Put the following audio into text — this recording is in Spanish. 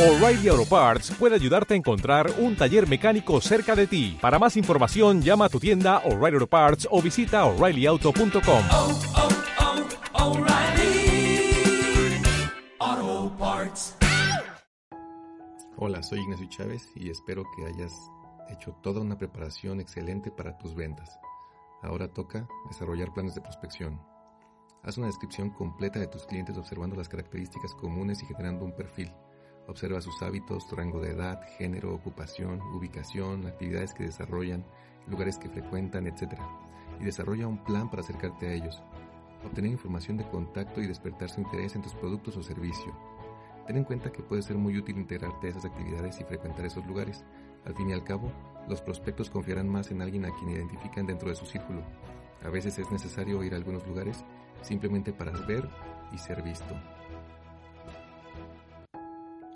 O'Reilly Auto Parts puede ayudarte a encontrar un taller mecánico cerca de ti. Para más información, llama a tu tienda O'Reilly Auto Parts o visita oreillyauto.com. oh, oh, O'Reilly Auto Parts. Hola, soy Ignacio Chávez y espero que hayas hecho toda una preparación excelente para tus ventas. Ahora toca desarrollar planes de prospección. Haz una descripción completa de tus clientes observando las características comunes y generando un perfil. Observa sus hábitos, rango de edad, género, ocupación, ubicación, actividades que desarrollan, lugares que frecuentan, etc. Y desarrolla un plan para acercarte a ellos. Obtener información de contacto y despertar su interés en tus productos o servicio. Ten en cuenta que puede ser muy útil integrarte a esas actividades y frecuentar esos lugares. Al fin y al cabo, los prospectos confiarán más en alguien a quien identifican dentro de su círculo. A veces es necesario ir a algunos lugares simplemente para ver y ser visto.